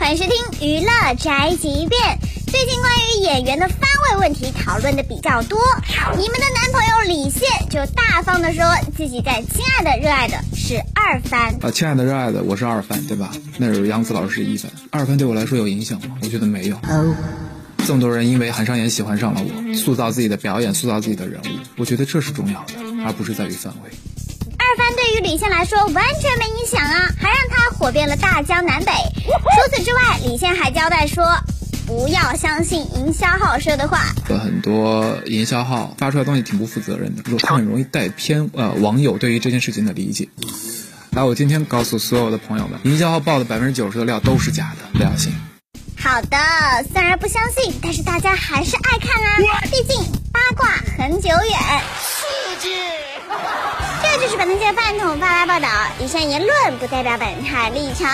欢迎收听娱乐宅急便。最近关于演员的番位问题讨论的比较多，你们的男朋友李现就大方的说自己在《亲爱的热爱的》是二番。啊，亲爱的热爱的，我是二番，对吧？那是杨紫老师是一番，二番对我来说有影响吗？我觉得没有。这么多人因为韩商言喜欢上了我，塑造自己的表演，塑造自己的人物，我觉得这是重要的，而不是在于范围。二番对于李现来说完全没影响啊，火遍了大江南北。除此之外，李现还交代说，不要相信营销号说的话。很多营销号发出来东西挺不负责任的，他很容易带偏呃网友对于这件事情的理解。来，我今天告诉所有的朋友们，营销号报的百分之九十的料都是假的，不要信。好的，虽然不相信，但是大家还是爱看啊，毕竟八卦很久远。刺激。这就是本台饭桶发来报道，以上言论不代表本台立场。